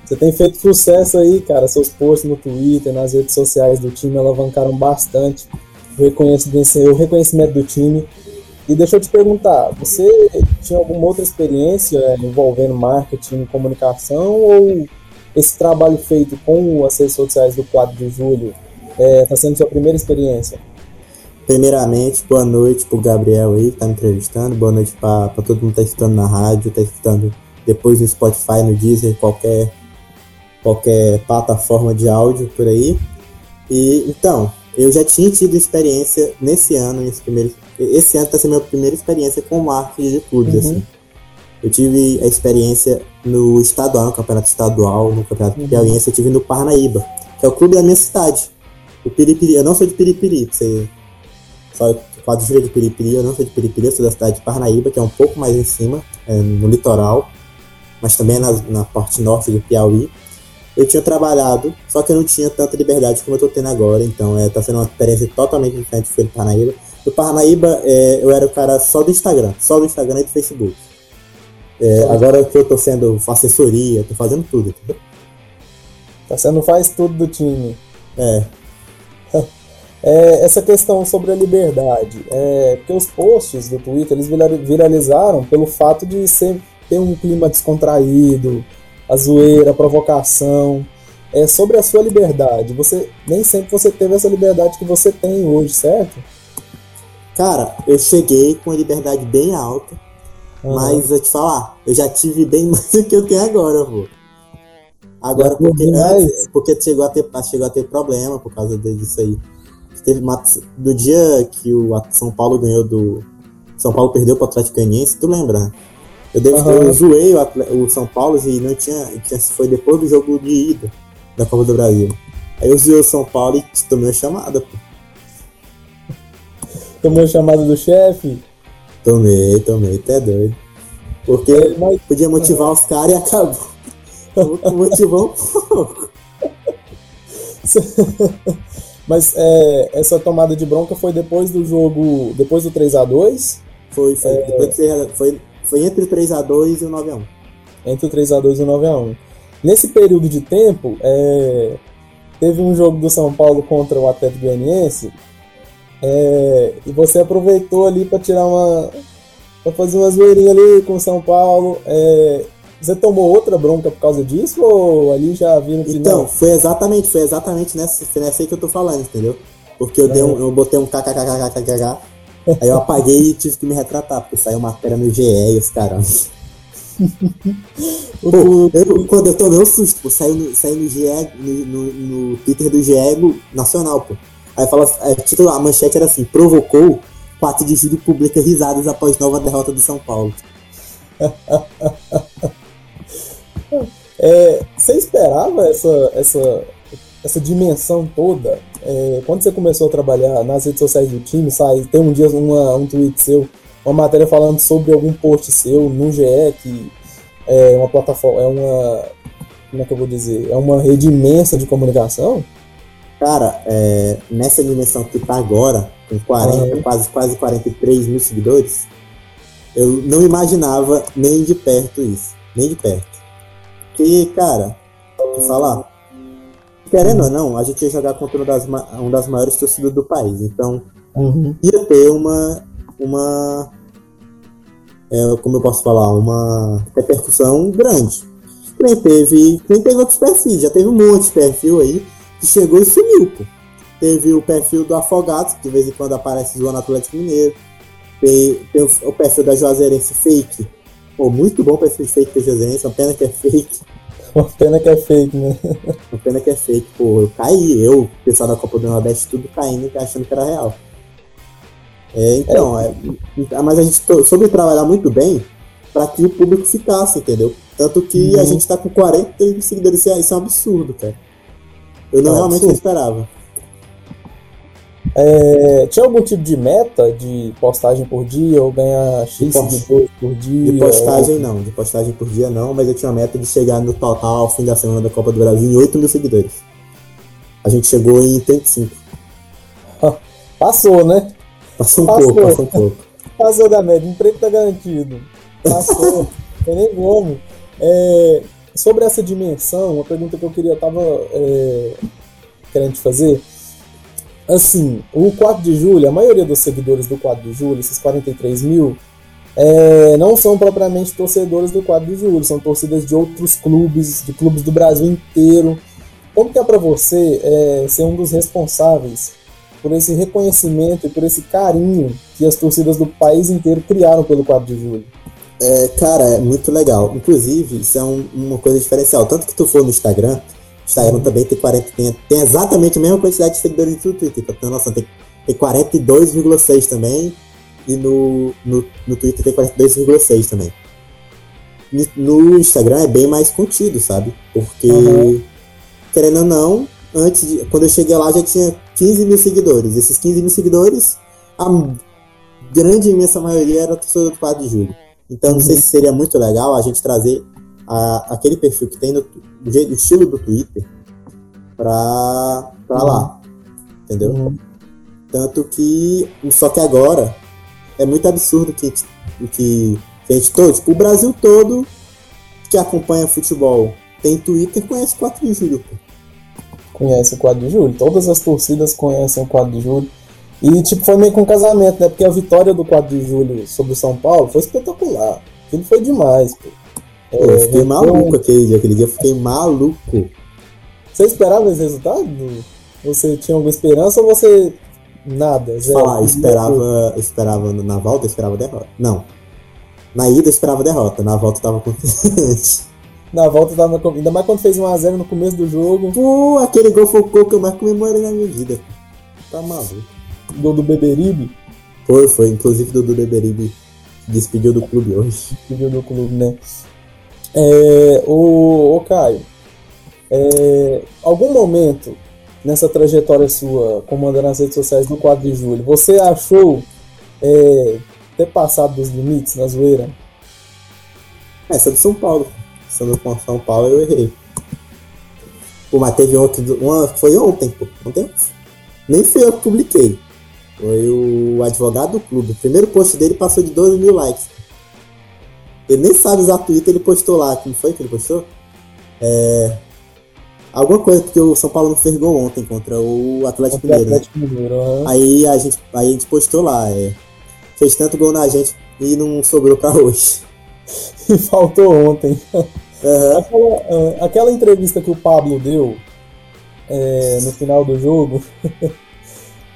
Você tem feito sucesso aí, cara. Seus posts no Twitter, nas redes sociais do time alavancaram bastante o reconhecimento, o reconhecimento do time. E deixa eu te perguntar, você tinha alguma outra experiência envolvendo marketing comunicação ou esse trabalho feito com as redes sociais do 4 de julho está é, tá sendo sua primeira experiência? Primeiramente, boa noite pro Gabriel aí que tá me entrevistando, boa noite para todo mundo que tá escutando na rádio, tá escutando depois no Spotify, no Deezer, qualquer, qualquer plataforma de áudio por aí. E então, eu já tinha tido experiência nesse ano, esse primeiro, esse ano está sendo a minha primeira experiência com marketing de clubes, Uhum. assim. Eu tive a experiência no estadual, no campeonato estadual, no campeonato Uhum. piauiense, eu tive no Parnaíba, que é o clube da minha cidade. O Piripiri, eu não sou de Piripiri, pra você só quadrilha de Piripiri, eu não sou de Piripiri, eu sou da cidade de Parnaíba, que é um pouco mais em cima, é, no litoral, mas também é na, na parte norte do Piauí. Eu tinha trabalhado, só que eu não tinha tanta liberdade como eu tô tendo agora, então é, tá sendo uma experiência totalmente diferente do que no Parnaíba. No Parnaíba, é, eu era o cara só do Instagram, só do Instagram e do Facebook. É, agora que eu tô sendo, assessoria, tô fazendo tudo, entendeu? Tá sendo faz tudo do time. É. É, essa questão sobre a liberdade, é, porque os posts do Twitter eles vira- viralizaram pelo fato de ser, ter um clima descontraído, a zoeira, a provocação. É sobre a sua liberdade. Você nem sempre você teve essa liberdade que você tem hoje, certo? Cara, eu cheguei com uma liberdade bem alta, mas eu te falar, eu já tive bem mais do que eu tenho agora, pô. Agora, porque, antes- porque chegou, a ter, chegou a ter problema por causa disso aí. Teve uma, do dia que o São Paulo ganhou do. São Paulo perdeu pro Atlético Goianiense, tu lembra, né? Eu, dei, Aham. eu zoei o, o São Paulo e não tinha, tinha. Foi depois do jogo de ida da Copa do Brasil. Aí eu zoei o São Paulo e tomei uma chamada, pô. Tomou a chamada do chefe. Tomei, tomei, até doido. Porque podia motivar os caras e acabou. Motivou um pouco. Mas é, essa tomada de bronca foi depois do jogo, depois do 3 a 2 Foi, foi, É. depois que foi, foi entre o 3x2 e o 9x1. entre o 3 a 2 e o 9 a 1 Nesse período de tempo, é, teve um jogo do São Paulo contra o Atlético Goianiense é, e você aproveitou ali para tirar uma. para fazer uma zoeirinha ali com o São Paulo. é, você tomou outra bronca por causa disso ou ali já viram que Então, não? foi exatamente, foi exatamente nessa, foi nessa aí que eu tô falando, entendeu? Porque eu, dei um, eu botei um kkkkkkk, aí eu apaguei e tive que me retratar, porque saiu matéria no GE e os caras. Pô, eu- quando eu tomei um susto, pô, saiu no, saiu no GE, no, no, no Twitter do GE Nacional, pô. Aí fala, é, título, a manchete era assim, provocou, 4 de julho publica risadas após nova derrota do São Paulo. É, você esperava essa, essa, essa dimensão toda? É, quando você começou a trabalhar nas redes sociais do time, sai, tem um dia uma, um tweet seu, uma matéria falando sobre algum post seu no GE, que é uma plataforma, é uma. Como é que eu vou dizer? É uma rede imensa de comunicação? Cara, é, nessa dimensão que tá agora, com 40, Uhum. quase, quase 43 mil seguidores, eu não imaginava nem de perto isso. Nem de perto. Porque, cara, te falar, querendo ou não, a gente ia jogar contra uma das, uma das maiores torcidas do país. Então, ia ter uma. uma é, como eu posso falar? Uma repercussão grande. Nem teve, nem teve outros perfis, já teve um monte de perfil aí que chegou e sumiu, pô. Teve o perfil do Afogados, que de vez em quando aparece zoando Atlético Mineiro. Tem, tem o, o perfil da Juazeirense Fake. Pô, muito bom o perfil fake da Juazeirense, uma pena que é fake. Uma pena que é fake, né? Uma pena que é fake. Pô, eu caí, eu, o pessoal da Copa do Nordeste, tudo caindo, achando que era real. É, então, é, mas a gente soube trabalhar muito bem para que o público ficasse, entendeu? Tanto que a Uhum. gente tá com 40 seguidores, isso é, isso é um absurdo, cara. Eu não É realmente absurdo. esperava. É, tinha algum tipo de meta de postagem por dia ou ganhar X post- seguidores por dia? De postagem não, de postagem por dia não, mas eu tinha a meta de chegar no total ao fim da semana da Copa do Brasil em 8 mil seguidores. A gente chegou em 35. Passou, né? Passou um Passou. pouco, passou um pouco. Passou da média, emprego tá garantido. Passou, tem nem como. É, sobre essa dimensão, uma pergunta que eu queria, tava é, querendo te fazer. Assim, o 4 de julho, a maioria dos seguidores do 4 de julho, esses 43 mil, é, não são propriamente torcedores do 4 de julho, são torcidas de outros clubes, de clubes do Brasil inteiro. Como que é pra você é, ser um dos responsáveis por esse reconhecimento e por esse carinho que as torcidas do país inteiro criaram pelo 4 de julho? É, cara, é muito legal. Inclusive, isso é um- uma coisa diferencial. Tanto que tu for no Instagram, Instagram também tem 40, tem, tem exatamente a mesma quantidade de seguidores do Twitter, pra ter uma noção, tem, tem 42,6 também, e no, no, no Twitter tem 42,6 também. No Instagram é bem mais contido, sabe? Porque, uhum. querendo ou não, antes de, quando eu cheguei lá já tinha 15 mil seguidores. Esses 15 mil seguidores, a grande imensa maioria era torcedor do 4 de julho. Então não sei se seria muito legal a gente trazer a, aquele perfil que tem no do jeito, estilo do Twitter pra, pra lá. Entendeu? Uhum. Tanto que. Só que agora é muito absurdo que, que, que a gente todo, tipo, o Brasil todo que acompanha futebol tem Twitter conhece o 4 de julho, pô. Conhece o 4 de julho. Todas as torcidas conhecem o 4 de julho. E tipo, foi meio com um casamento, né? Porque a vitória do 4 de julho sobre o São Paulo foi espetacular. Aquilo foi demais, pô. É, eu fiquei maluco aquele dia, aquele dia eu fiquei maluco. Você esperava esse resultado? Você tinha alguma esperança ou você nada? Zero? Falar, esperava, esperava na volta, esperava derrota. Não. Na ida eu esperava derrota, na volta eu tava confiante. Na volta tava ainda mais quando fez 1x0 no começo do jogo. Pô, aquele gol foi o gol que eu mais comemorei na minha vida. Tá maluco. Gol do Beberibe? Foi, foi. Inclusive do, do Beberibe despediu do clube hoje. Despediu do clube, né? É, o, o Caio, é, algum momento nessa trajetória sua comandando as redes sociais do 4 de julho, você achou é, ter passado dos limites na zoeira? Essa é do São Paulo. Essa com São Paulo eu errei. Pô, mas teve outro. Uma, foi ontem, pô. Ontem? Nem fui eu que publiquei. Foi o advogado do clube. O primeiro post dele passou de 12 mil likes. Ele nem sabe usar Twitter, ele postou lá. Como foi que ele postou? É. Alguma coisa, porque o São Paulo não fez gol ontem contra o Atlético Mineiro. Né? Mineiro aí, a gente, aí a gente postou lá. É, fez tanto gol na gente e não sobrou pra hoje. e faltou ontem. Uhum. Aquela, é, aquela, entrevista que o Pablo deu é, no final do jogo.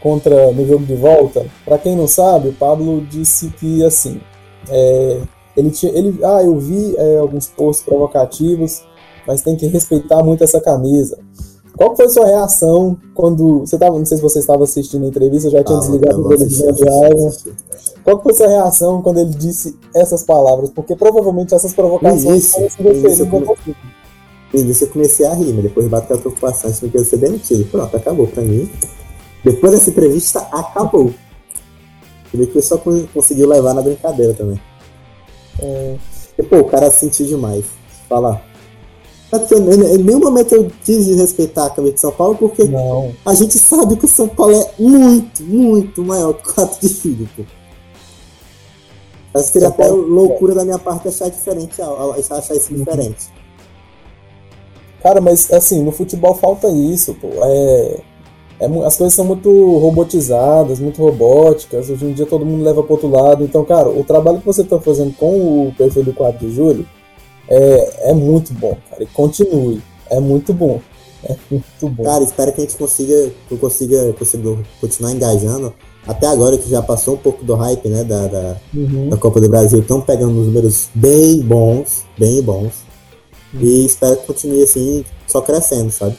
contra no jogo de volta. Para quem não sabe, o Pablo disse que assim, é, ele tinha, ele, ah, eu vi é, alguns posts provocativos, mas tem que respeitar muito essa camisa. Qual foi sua reação quando você estava, não sei se você estava assistindo a entrevista, já tinha ah, desligado o televisão de raiva. Qual foi sua reação quando ele disse essas palavras? Porque provavelmente essas provocações isso, isso, no início eu comecei a rir, mas depois bateu a preocupação, achando que eu ia ser demitido. Pronto, acabou pra mim. Depois dessa entrevista, acabou. Você que ele só conseguiu levar na brincadeira também. É... E, pô, o cara sentiu demais. Falar. Em nenhum momento eu quis respeitar a camisa de São Paulo, porque Não. a gente sabe que o São Paulo é muito, muito maior que o 4 de julho, pô. Acho que seria até loucura da minha parte achar diferente, achar isso diferente. Cara, mas assim, no futebol falta isso, pô. É é, as coisas são muito robotizadas, muito robóticas. Hoje em dia todo mundo leva para outro lado. Então, cara, o trabalho que você está fazendo com o perfil do 4 de julho é, é muito bom, cara. E continue. É muito bom. É muito bom. Cara, espero que a gente consiga, que eu consiga, consiga continuar engajando. Até agora que já passou um pouco do hype, né, da, da, uhum. da Copa do Brasil, estão pegando números bem bons, bem bons. Uhum. E espero que continue assim, só crescendo, sabe?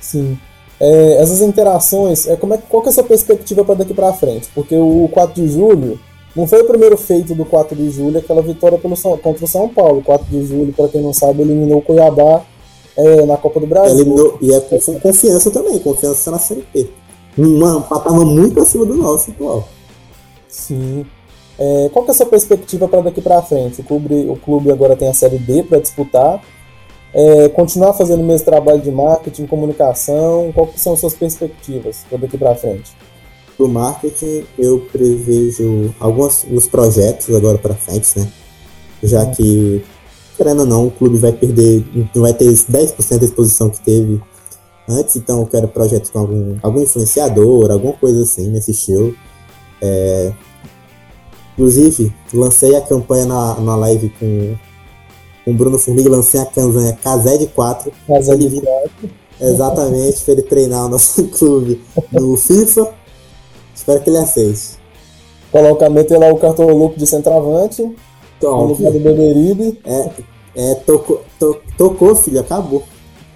Sim é, essas interações, é, como é, qual que é a sua perspectiva para daqui para frente? Porque o 4 de julho não foi o primeiro feito do 4 de julho, aquela vitória pelo São, contra o São Paulo. 4 de julho, para quem não sabe, eliminou o Cuiabá é, na Copa do Brasil. Eliminou, e é com confiança também, confiança na Série P. Um patamar muito acima do nosso atual. Sim. É, qual que é a sua perspectiva para daqui para frente? O clube, o clube agora tem a Série D para disputar é, continuar fazendo o mesmo trabalho de marketing, comunicação? Qual que são as suas perspectivas para daqui para frente? Do marketing, eu prevejo alguns os projetos agora para frente, né? Já uhum. que, querendo ou não, o clube vai perder, não vai ter 10% da exposição que teve antes, então eu quero projetos com algum, algum influenciador, alguma coisa assim nesse estilo. É, inclusive, lancei a campanha na, na live com com o Bruno Formiga, lancei a campanha Casé de 4. Casé de 4. Exatamente, para ele treinar o nosso clube no FIFA. Espero que ele aceite. Coloca, meter lá o cartão louco de centroavante. No lugar do Beberibe. É, é tocou, to, tocou, filho, acabou.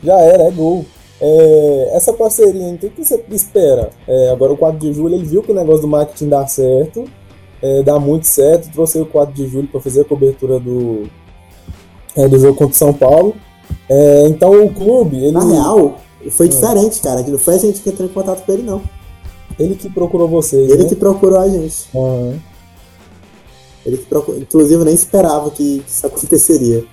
Já era, é gol. É, essa parceria, o que você espera? É, agora o 4 de julho, ele viu que o negócio do marketing dá certo, é, dá muito certo, trouxe o 4 de julho para fazer a cobertura do, é, do jogo contra o São Paulo. É, então o clube. Ele... Na real, foi diferente, cara. Não foi a gente que entrou em contato com ele, não. Ele que procurou vocês. Ele né? que procurou a gente. Uhum. Ele que procurou. Inclusive, eu nem esperava que isso aconteceria.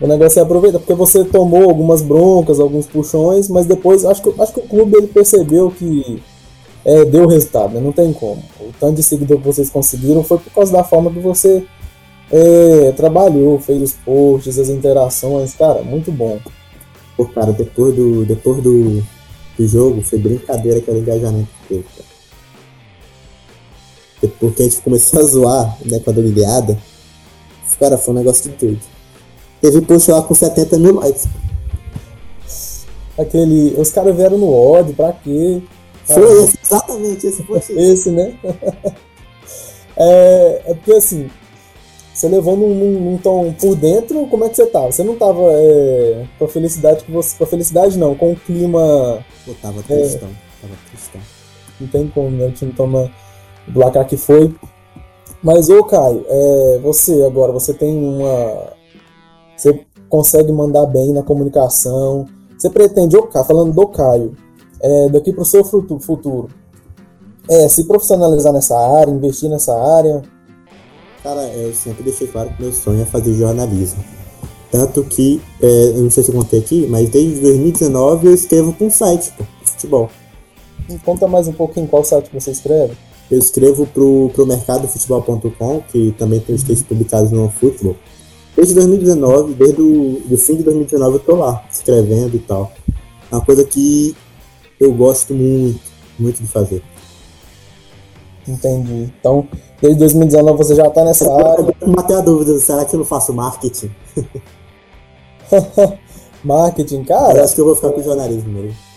O negócio é aproveitar, porque você tomou algumas broncas, alguns puxões, mas depois acho que, acho que o clube ele percebeu que é, deu resultado, né? não tem como. O tanto de seguidor que vocês conseguiram foi por causa da forma que você é, trabalhou, fez os posts, as interações, cara, muito bom. Pô, cara, depois do, depois do, do jogo, foi brincadeira aquele engajamento que teve, cara. Porque a gente começou a zoar, né, com a domingueada. Cara, foi um negócio de tudo. Teve post lá com 70 mil likes. Aquele. Os caras vieram no ódio, pra quê? Foi esse, exatamente esse post. esse, né? é, é porque assim, você levou num, num, num, tom por dentro, como é que você tava? Você não tava é, com a felicidade que você. Com a felicidade não, com o clima. Pô, tava tristão, é, tava tristão. Não tem como, né? O time toma o placar que foi. Mas, ô Caio, é, você agora, você tem uma. Você consegue mandar bem na comunicação. Você pretende, ô Caio, falando do Caio, é, daqui pro seu futuro, é, se profissionalizar nessa área, investir nessa área? Cara, eu sempre deixei claro que meu sonho é fazer jornalismo. Tanto que, é, eu não sei se eu contei aqui, mas desde 2019 eu escrevo para um site, pô, de futebol. Me conta mais um pouquinho qual site você escreve. Eu escrevo pro, pro mercadofutebol.com, que também tem os textos publicados no Futebol. Desde 2019, desde o do fim de 2019 eu tô lá, escrevendo e tal. É uma coisa que eu gosto muito, muito de fazer. Entendi. Então, desde 2019 você já tá nessa área. Eu matei a dúvida, será que eu não faço marketing? marketing, cara? Eu acho que eu vou ficar com jornalismo mesmo.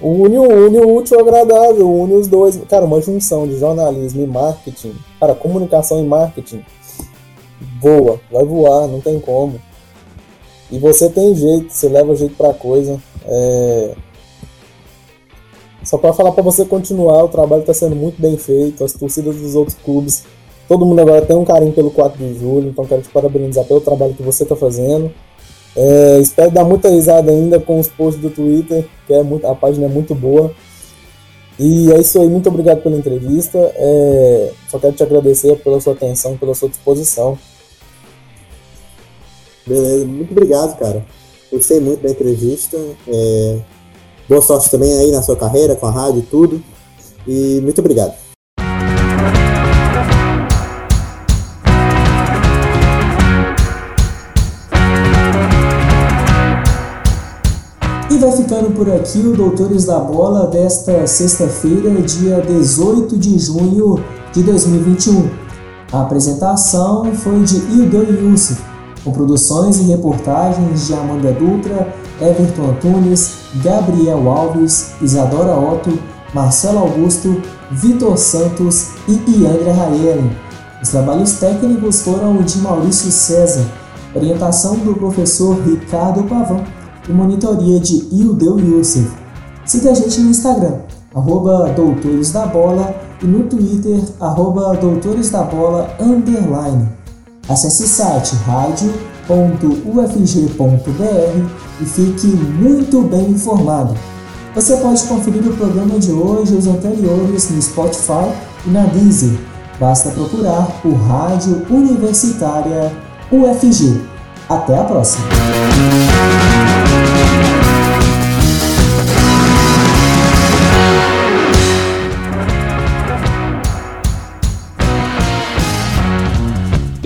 Une, une o útil ao agradável, une os dois. Cara, uma junção de jornalismo e marketing. Cara, comunicação e marketing. Voa, vai voar, não tem como. E você tem jeito, você leva jeito pra coisa. É... Só para falar para você continuar, o trabalho está sendo muito bem feito, as torcidas dos outros clubes, todo mundo agora tem um carinho pelo 4 de julho, então quero te parabenizar pelo trabalho que você está fazendo. É, espero dar muita risada ainda com os posts do Twitter, que é muito, a página é muito boa. E é isso aí, muito obrigado pela entrevista. É, só quero te agradecer pela sua atenção, pela sua disposição. Beleza, muito obrigado, cara. Gostei muito da entrevista. É, boa sorte também aí na sua carreira, com a rádio e tudo. E muito obrigado. E vai ficando por aqui o Doutores da Bola desta sexta-feira, dia 18 de junho de 2021. A apresentação foi de Ildeu Yusuf, com produções e reportagens de Amanda Dutra, Everton Antunes, Gabriel Alves, Isadora Otto, Marcelo Augusto, Vitor Santos e Iandra Raelen. Os trabalhos técnicos foram de Maurício César, orientação do professor Ricardo Pavão e monitoria de Ildeu Youssef. Siga a gente no Instagram, arroba Doutores da Bola e no Twitter, arroba Doutores da Bola, underline. Acesse o site radio.ufg.br e fique muito bem informado. Você pode conferir o programa de hoje e os anteriores no Spotify e na Deezer. Basta procurar por Rádio Universitária UFG. Até a próxima!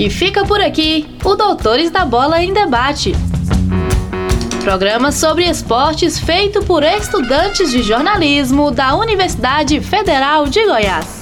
E fica por aqui o Doutores da Bola em Debate. Programa sobre esportes feito por estudantes de jornalismo da Universidade Federal de Goiás.